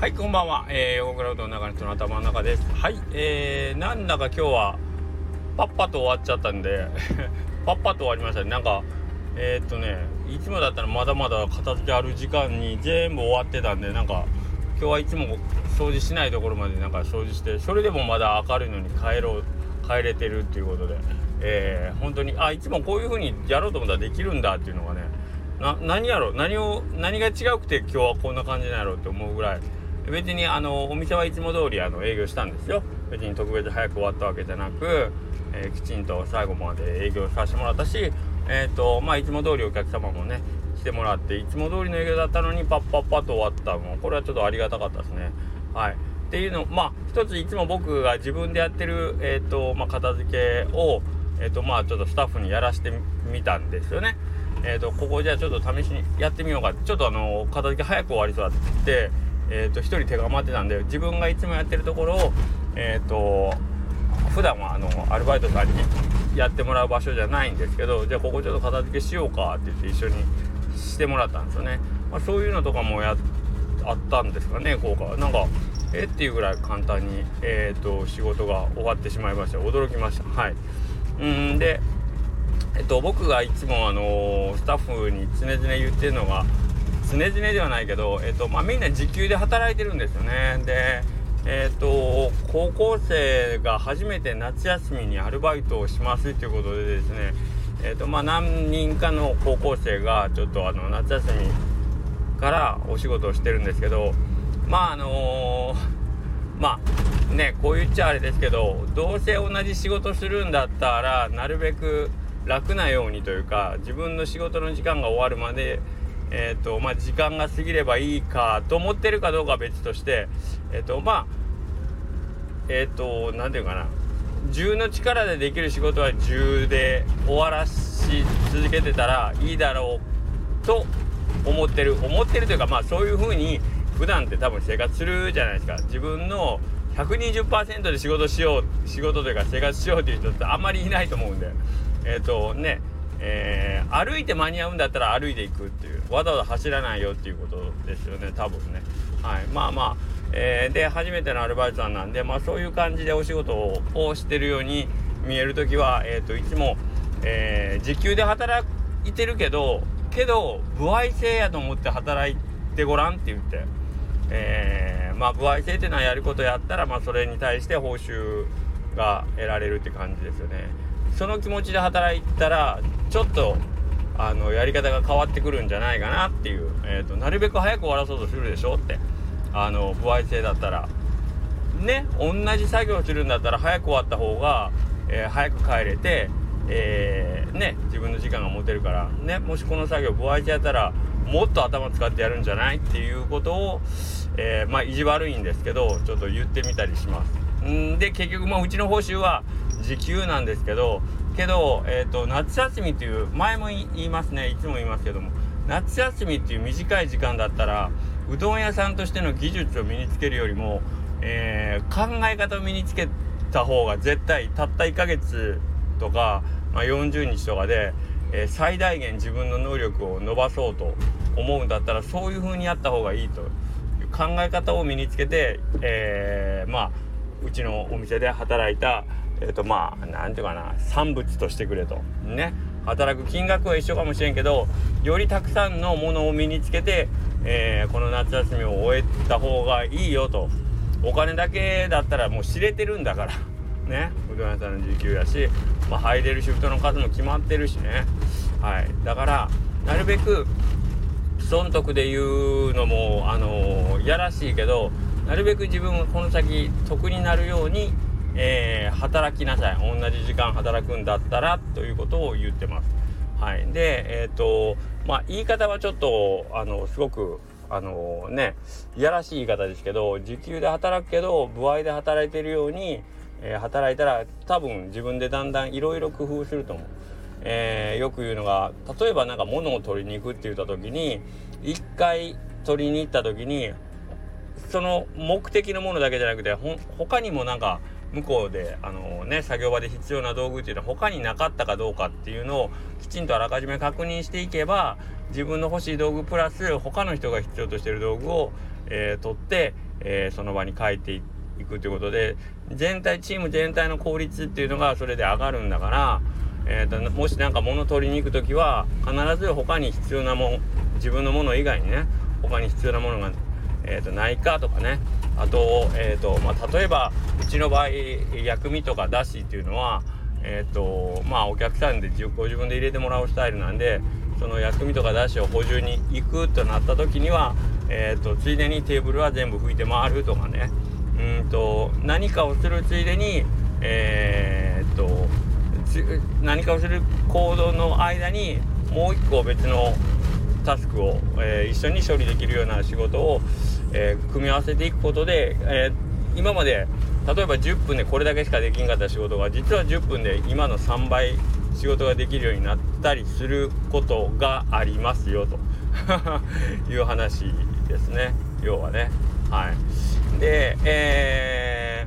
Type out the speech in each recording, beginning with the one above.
はいこんばんは、えー、横クラウドの中の人の頭の中です。はいえー、なんだか今日はパッパと終わっちゃったんで パッパと終わりましたね。なんかえー、っとねいつもだったらまだまだ片付けある時間に全部終わってたんでなんか今日はいつも掃除しないところまでなんか掃除してそれでもまだ明るいのに帰ろう帰れてるっていうことで、えー、本当にあいつもこういう風にやろうと思ったらできるんだっていうのがねな何やろ何を何が違くて今日はこんな感じなんやろうって思うぐらい別にあのお店はいつも通りあの営業したんですよ。別に特別早く終わったわけじゃなく、えー、きちんと最後まで営業させてもらったしえ、ー、とまあいつも通りお客様もね来てもらっていつも通りの営業だったのにパッパッパッと終わったもうこれはちょっとありがたかったですね。はい。っていうのまあ一ついつも僕が自分でやってるえっ、ー、とまあ片付けをえっ、とまあちょっとスタッフにやらしてみたんですよね。えっ、とここじゃあちょっと試しにやってみようか。ちょっとあの片付け早く終わりそうだって言ってえーと、1人手が余ってたんで自分がいつもやってるところをえっ、ー、と普段はあのアルバイトさんにやってもらう場所じゃないんですけどじゃあここちょっと片付けしようかって言って一緒にしてもらったんですよね、まあ、そういうのとかもやあったんですかね効果はなんかえっていうぐらい簡単に、えーと、仕事が終わってしまいました。驚きました。はい。うんでえっと僕がいつもあのー、スタッフに常々言ってるのが常々ではないけど、えっとまあ、みんな時給で働いてるんですよね。で、えっと高校生が初めて夏休みにアルバイトをしますということでですね、えっとまあ、何人かの高校生がちょっとあの夏休みからお仕事をしてるんですけどまああのー、まあねこう言っちゃあれですけどどうせ同じ仕事するんだったらなるべく楽なようにというか自分の仕事の時間が終わるまでえ、ー、とまあ時間が過ぎればいいかと思ってるかどうかは別としてえっ、ー、とまあえっ、ー、と何て言うかな。10の力でできる仕事は10で終わらし続けてたらいいだろうと思ってる思ってるというかまあそういう風に普段って多分生活するじゃないですか。自分の120%で仕事しよう仕事というか生活しようという人ってあんまりいないと思うんで。えっ、とね。えー、歩いて間に合うんだったら歩いていくっていう。わざわざ走らないよっていうことですよね多分ね。はい。まあまあ、えー、で初めてのアルバイトさんなんでまあそういう感じでお仕事をしてるように見える時は、えーと、いつも、えー、時給で働いてるけどけど歩合制やと思って働いてごらんって言って、えー、まあ歩合制っていうのはやることやったらまあそれに対して報酬が得られるって感じですよね。その気持ちで働いたらちょっとあのやり方が変わってくるんじゃないかなっていう、えーと、なるべく早く終わらそうとするでしょって。あの歩合制だったら。ね同じ作業するんだったら早く終わった方が、えー、早く帰れて、えー、ね自分の時間が持てるからねもしこの作業歩合制やったらもっと頭使ってやるんじゃないっていうことを、えー、まあ意地悪いんですけどちょっと言ってみたりします。んで結局まあうちの報酬は時給なんですけどけど、えーと、夏休みっていう前も言いますね。いつも言いますけども夏休みっていう短い時間だったらうどん屋さんとしての技術を身につけるよりも、えー、考え方を身につけた方が絶対たった1ヶ月とか、まあ、40日とかで、えー、最大限自分の能力を伸ばそうと思うんだったらそういう風にやった方がいいと考え方を身につけて、えー、まあうちのお店で働いたえっ、ー、とまあ何て言うかな産物としてくれと。ね。働く金額は一緒かもしれんけどよりたくさんのものを身につけて、えー、この夏休みを終えた方がいいよと。お金だけだったらもう知れてるんだから。ね。うどん屋さんの時給やし、まあ、入れるシフトの数も決まってるしね。はい。だからなるべく損得で言うのもあのー、やらしいけどなるべく自分がこの先得になるようにえー、働きなさい同じ時間働くんだったらということを言ってます。はい、でえっ、ー、とまあ言い方はちょっとあのすごくあのねいやらしい言い方ですけど時給で働くけど歩合で働いてるように、えー、働いたら多分自分でだんだんいろいろ工夫すると思う。えー、よく言うのが例えば何か物を取りに行くって言った時に一回取りに行った時にその目的のものだけじゃなくてほ他にもなんか向こうであのね作業場で必要な道具っていうのは他になかったかどうかっていうのをきちんとあらかじめ確認していけば自分の欲しい道具プラス他の人が必要としてる道具を、えー、取って、えー、その場に帰っていくということで全体チーム全体の効率っていうのがそれで上がるんだから、えーと、もし何か物取りに行く時は必ず他に必要なもん自分のもの以外にね他に必要なものが、えーと、ないかとかね。あと,、えーとまあ、例えばうちの場合薬味とかだしっていうのはえ、ー、とまあお客さんでご自分で入れてもらうスタイルなんでその薬味とかだしを補充に行くとなった時には、えーと、ついでにテーブルは全部拭いて回るとかね。うんと何かをするついでにえー、っと何かをする行動の間にもう一個別のタスクを、えー、一緒に処理できるような仕事を、えー、組み合わせていくことで、え今まで例えば10分でこれだけしかできんかった仕事が実は10分で今の3倍仕事ができるようになったりすることがありますよと。いう話ですね。要はね。はい。でえ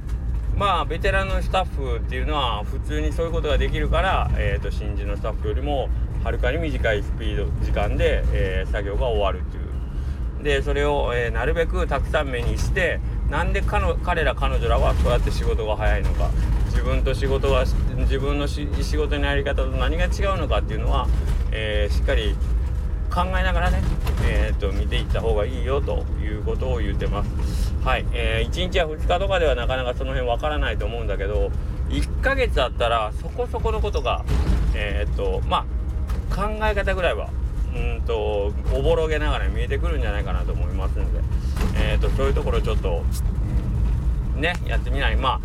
ー、まあベテランのスタッフっていうのは普通にそういうことができるから、えーと、新人のスタッフよりもはるかに短いスピード時間で、えー、作業が終わるっていうでそれを、えー、なるべくたくさん目にしてなんで彼ら彼女らはそうやって仕事が早いのか自分と仕事が自分の仕事のやり方と何が違うのかっていうのは、えー、しっかり考えながらね、えーと、見ていった方がいいよということを言ってます。はい、えー、1日や2日とかではなかなかその辺わからないと思うんだけど1ヶ月あったらそこそこのことがえっ、とまあ考え方ぐらいはうんとおぼろげながら見えてくるんじゃないかなと思いますので。えーと、そういうところちょっとねやってみないまあ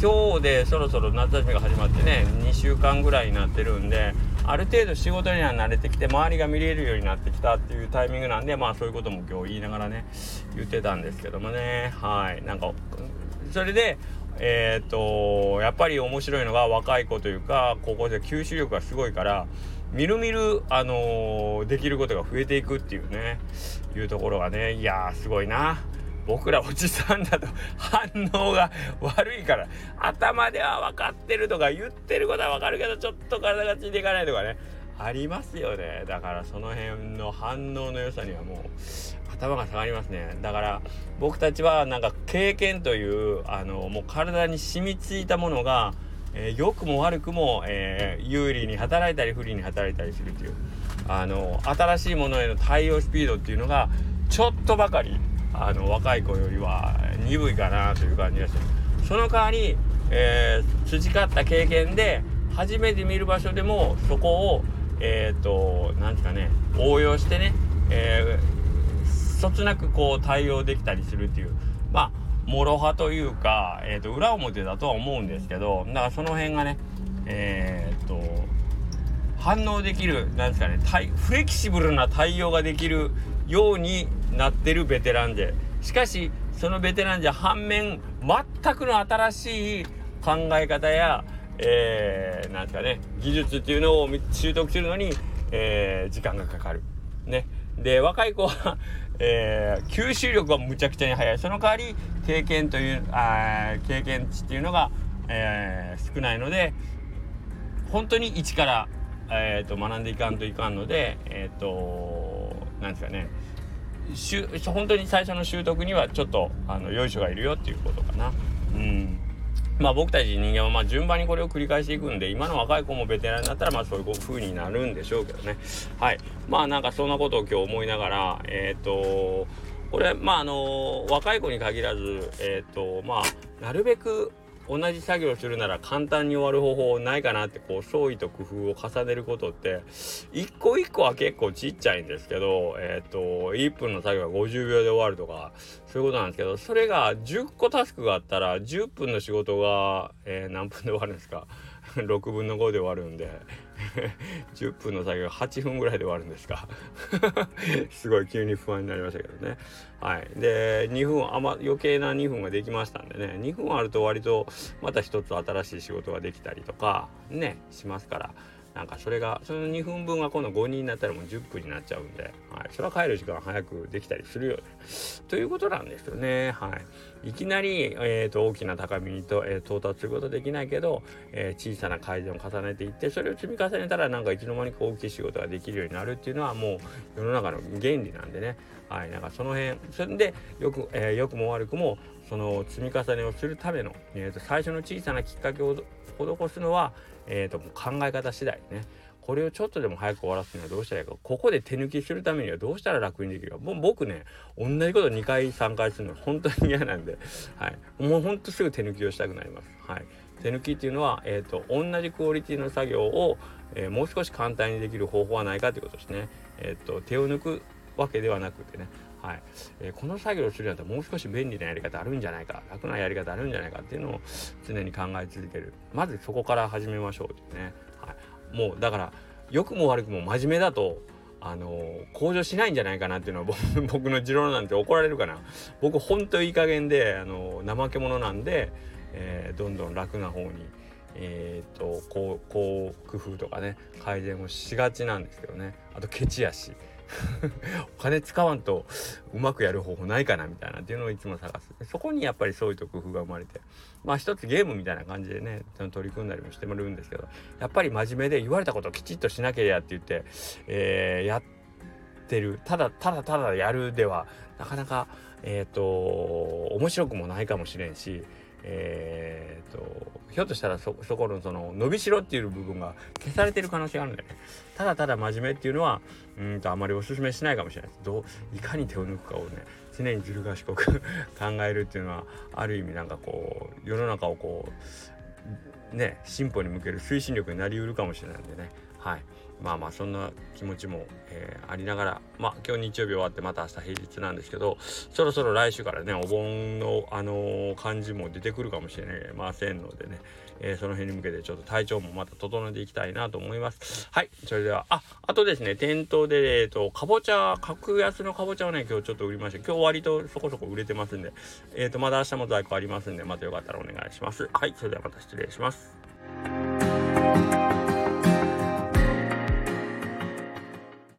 今日でそろそろ夏休みが始まってね2週間ぐらいになってるんである程度仕事には慣れてきて周りが見れるようになってきたっていうタイミングなんでまあそういうことも今日言いながらね言ってたんですけどもねはいなんかそれでえっ、とやっぱり面白いのが若い子というか高校生吸収力がすごいからみるみる、あのー、できることが増えていくっていうねいうところがねいやすごいな。僕らおじさんだと反応が悪いから頭では分かってるとか言ってることは分かるけどちょっと体がついていかないとかね。ありますよね。だからその辺の反応の良さにはもう頭が下がりますね。だから僕たちはなんか経験というあのもう体に染みついたものがえー、良くも悪くも、えー、有利に働いたり不利に働いたりするという。あの新しいものへの対応スピードっていうのがちょっとばかりあの若い子よりは鈍いかなという感じがしてその代わり、えー、培った経験で初めて見る場所でもそこをえっ、ー、と何ですかね応用してね、えー、そつなくこう対応できたりするっていうまあ諸刃というか、えーと、裏表だとは思うんですけどだからその辺がねえっ、ー、と反応できるなんですかねフレキシブルな対応ができるようになってるベテランでしかしそのベテランじゃ反面全くの新しい考え方や、えー、なんですかね技術っていうのを習得するのに、えー、時間がかかる。ね、で若い子は えー、吸収力はむちゃくちゃに速いその代わり経験というあ経験値っていうのが、えー、少ないので本当に一から、えーと、学んでいかんといかんのでえっ、ー、となんですかねしゅ本当に最初の習得にはちょっとあのよいしょがいるよっていうことかな。うんまあ僕たち人間はまあ順番にこれを繰り返していくんで今の若い子もベテランだったらまあそういう風になるんでしょうけどね。はい。まあなんかそんなことを今日思いながらえっ、ー、とこれまああの若い子に限らずえっ、ー、とまあなるべく同じ作業するなら簡単に終わる方法ないかなってこう創意と工夫を重ねることって一個一個は結構ちっちゃいんですけどえっ、ー、と1分の作業が50秒で終わるとかそういうことなんですけどそれが10個タスクがあったら10分の仕事が、えー、何分で終わるんですか？6分の5で終わるんで。10分の作業8分ぐらいで終わるんですか？すごい急に不安になりましたけどね。はい。で2分あま余計な2分ができましたんでね。2分あると割とまた一つ新しい仕事ができたりとかねしますから。なんかそれがその2分分が今度5人になったらもう10分になっちゃうんで、はい、それは帰る時間早くできたりするよね。ということなんですよね。はい。いきなり、えーと、大きな高みにと、えー、到達することできないけど、えー、小さな改善を重ねていってそれを積み重ねたらなんかいつの間にか大きい仕事ができるようになるっていうのはもう世の中の原理なんでね。はい。なんかその辺それでよく、えー、よくも悪くもその積み重ねをするための、えーと、最初の小さなきっかけを施すのは、えーと、考え方次第ね。これをちょっとでも早く終わらすにはどうしたらいいかここで手抜きするためにはどうしたら楽にできるか。もう僕ね同じこと2回3回するの本当に嫌なんで、はい、もうほんとすぐ手抜きをしたくなります。はい、手抜きっていうのは、えーと、同じクオリティの作業を、えー、もう少し簡単にできる方法はないかということですね。えーと、手を抜くわけではなくてねはい、えー、この作業をするんだったらもう少し便利なやり方あるんじゃないか楽なやり方あるんじゃないかっていうのを常に考え続ける。まずそこから始めましょうってね、はい、もうだから良くも悪くも真面目だとあのー、向上しないんじゃないかなっていうのは 僕の持論なんて怒られるかな。僕ほんといい加減で、あのー、怠け者なんで、えー、どんどん楽な方にえーと、こうこう工夫とかね改善をしがちなんですけどね。あとケチやし。お金使わんとうまくやる方法ないかなみたいなっていうのをいつも探す。そこにやっぱりそういうと工夫が生まれて。まあ一つゲームみたいな感じでね取り組んだりもしてもらうんですけどやっぱり真面目で言われたことをきちっとしなければって言って、えー、やってる。ただただただやるではなかなかえっ、ー、と面白くもないかもしれんしえーと、ひょっとしたらそこのその伸びしろっていう部分が消されてる可能性があるんでね。ただただ真面目っていうのはうんとあまりおすすめしないかもしれない。どういかに手を抜くかをね常にずる賢く 考えるっていうのはある意味なんかこう世の中をこうね進歩に向ける推進力になりうるかもしれないんでね。はい。まあまあそんな気持ちも、えー、ありながらまあ今日日曜日終わってまた明日平日なんですけどそろそろ来週からねお盆のあのー、感じも出てくるかもしれませんのでね、えー、その辺に向けてちょっと体調もまた整えていきたいなと思います。はいそれではああとですね店頭でえっ、とかぼちゃ格安のかぼちゃをね今日ちょっと売りました今日割とそこそこ売れてますんでえっ、とまだ明日も在庫ありますんでまたよかったらお願いします。はいそれではまた失礼します。